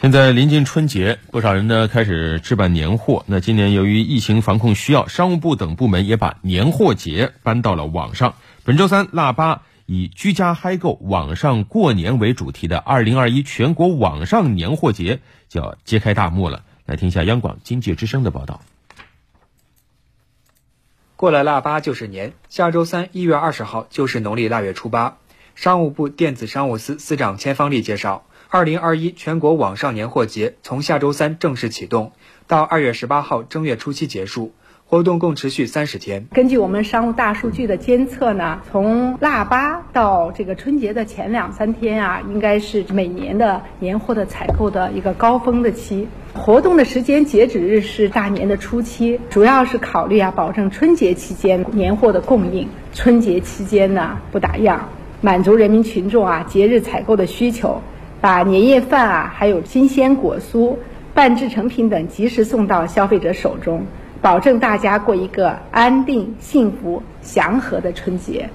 现在临近春节，不少人呢开始置办年货。那今年由于疫情防控需要，商务部等部门也把年货节搬到了网上。本周三，腊八以“居家嗨购，网上过年”为主题的2021全国网上年货节就要揭开大幕了。来听一下央广经济之声的报道。过了腊八就是年，下周三一月二十号就是农历腊月初八。商务部电子商务司司长千方丽介绍。二零二一全国网上年货节从下周三正式启动，到二月十八号正月初七结束，活动共持续三十天。根据我们商务大数据的监测呢，从腊八到这个春节的前两三天啊，应该是每年的年货的采购的一个高峰的期。活动的时间截止日是大年的初七，主要是考虑啊，保证春节期间年货的供应，春节期间呢不打烊，满足人民群众啊节日采购的需求。把年夜饭啊，还有新鲜果蔬、半制成品等及时送到消费者手中，保证大家过一个安定、幸福、祥和的春节。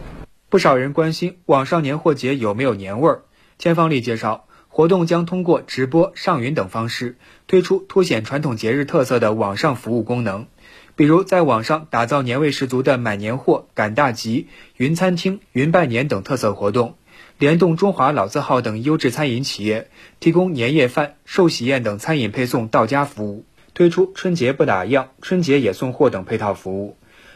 不少人关心网上年货节有没有年味儿。千方丽介绍，活动将通过直播、上云等方式推出凸显传统节日特色的网上服务功能，比如在网上打造年味十足的买年货、赶大集、云餐厅、云拜年等特色活动。联动中华老字号等优质餐饮企业，提供年夜饭、寿喜宴等餐饮配送到家服务，推出春节不打烊、春节也送货等配套服务，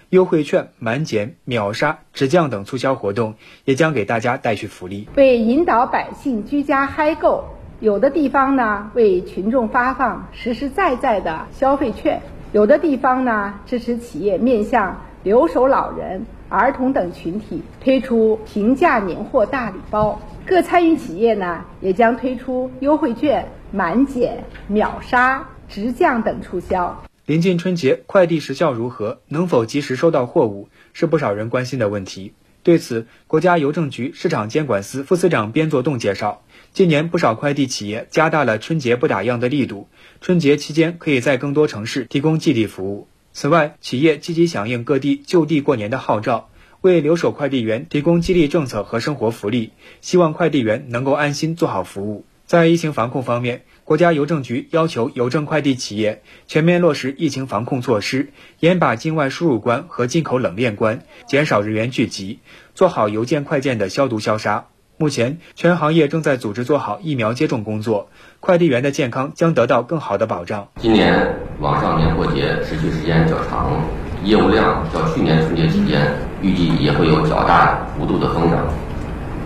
优惠券、满减、秒杀、直降等促销活动也将给大家带去福利。为引导百姓居家嗨购，有的地方呢为群众发放实实在在的消费券，有的地方呢支持企业面向留守老人。儿童等群体推出平价年货大礼包，各参与企业呢也将推出优惠券、满减、秒杀、直降等促销。临近春节，快递时效如何？能否及时收到货物？是不少人关心的问题。对此，国家邮政局市场监管司副司长边作栋介绍，今年不少快递企业加大了春节不打烊的力度，春节期间可以在更多城市提供寄递服务。此外，企业积极响应各地就地过年的号召，为留守快递员提供激励政策和生活福利，希望快递员能够安心做好服务。在疫情防控方面，国家邮政局要求邮政快递企业全面落实疫情防控措施，严把境外输入关和进口冷链关，减少人员聚集，做好邮件快件的消毒消杀。目前，全行业正在组织做好疫苗接种工作，快递员的健康将得到更好的保障。今年网上年货节持续时间较长，业务量较去年春节期间预计也会有较大幅度的增长。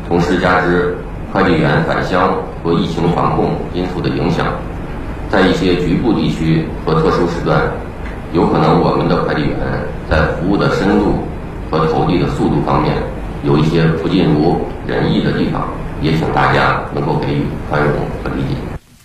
同时，加之快递员返乡和疫情防控因素的影响，在一些局部地区和特殊时段，有可能我们的快递员在服务的深度和投递的速度方面。有一些不尽如人意的地方，也请大家能够给予宽容和理解。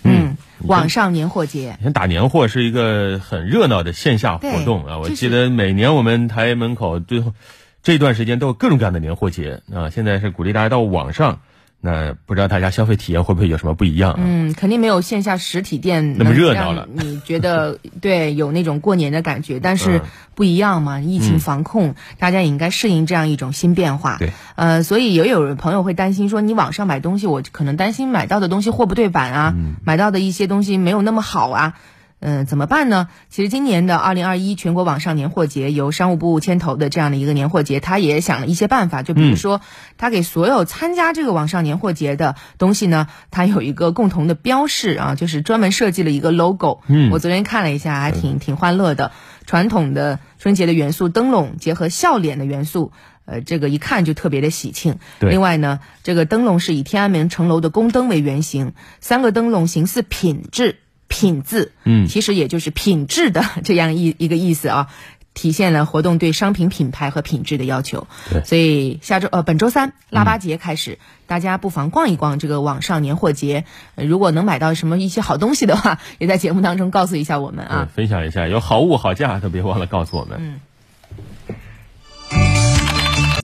嗯，网上年货节，打年货是一个很热闹的线下活动啊！我记得每年我们台门口最后这段时间都有各种各样的年货节啊！现在是鼓励大家到网上。那不知道大家消费体验会不会有什么不一样？嗯，肯定没有线下实体店那么热闹了。你觉得 对有那种过年的感觉，但是不一样嘛？疫情防控，大家也应该适应这样一种新变化。对，呃，所以也有朋友会担心说，你网上买东西，我可能担心买到的东西货不对版啊，买到的一些东西没有那么好啊。嗯，怎么办呢？其实今年的二零二一全国网上年货节由商务部牵头的这样的一个年货节，他也想了一些办法。就比如说，他给所有参加这个网上年货节的东西呢，它有一个共同的标识啊，就是专门设计了一个 logo。嗯，我昨天看了一下，还挺挺欢乐的。传统的春节的元素灯笼结合笑脸的元素，呃，这个一看就特别的喜庆。另外呢，这个灯笼是以天安门城楼的宫灯为原型，三个灯笼形似品质。品字，嗯，其实也就是品质的 这样一一个意思啊，体现了活动对商品品牌和品质的要求。对，所以下周呃本周三腊八节开始，大家不妨逛一逛这个网上年货节，如果能买到什么一些好东西的话，也在节目当中告诉一下我们啊，分享一下，有好物好价都别忘了告诉我们。嗯。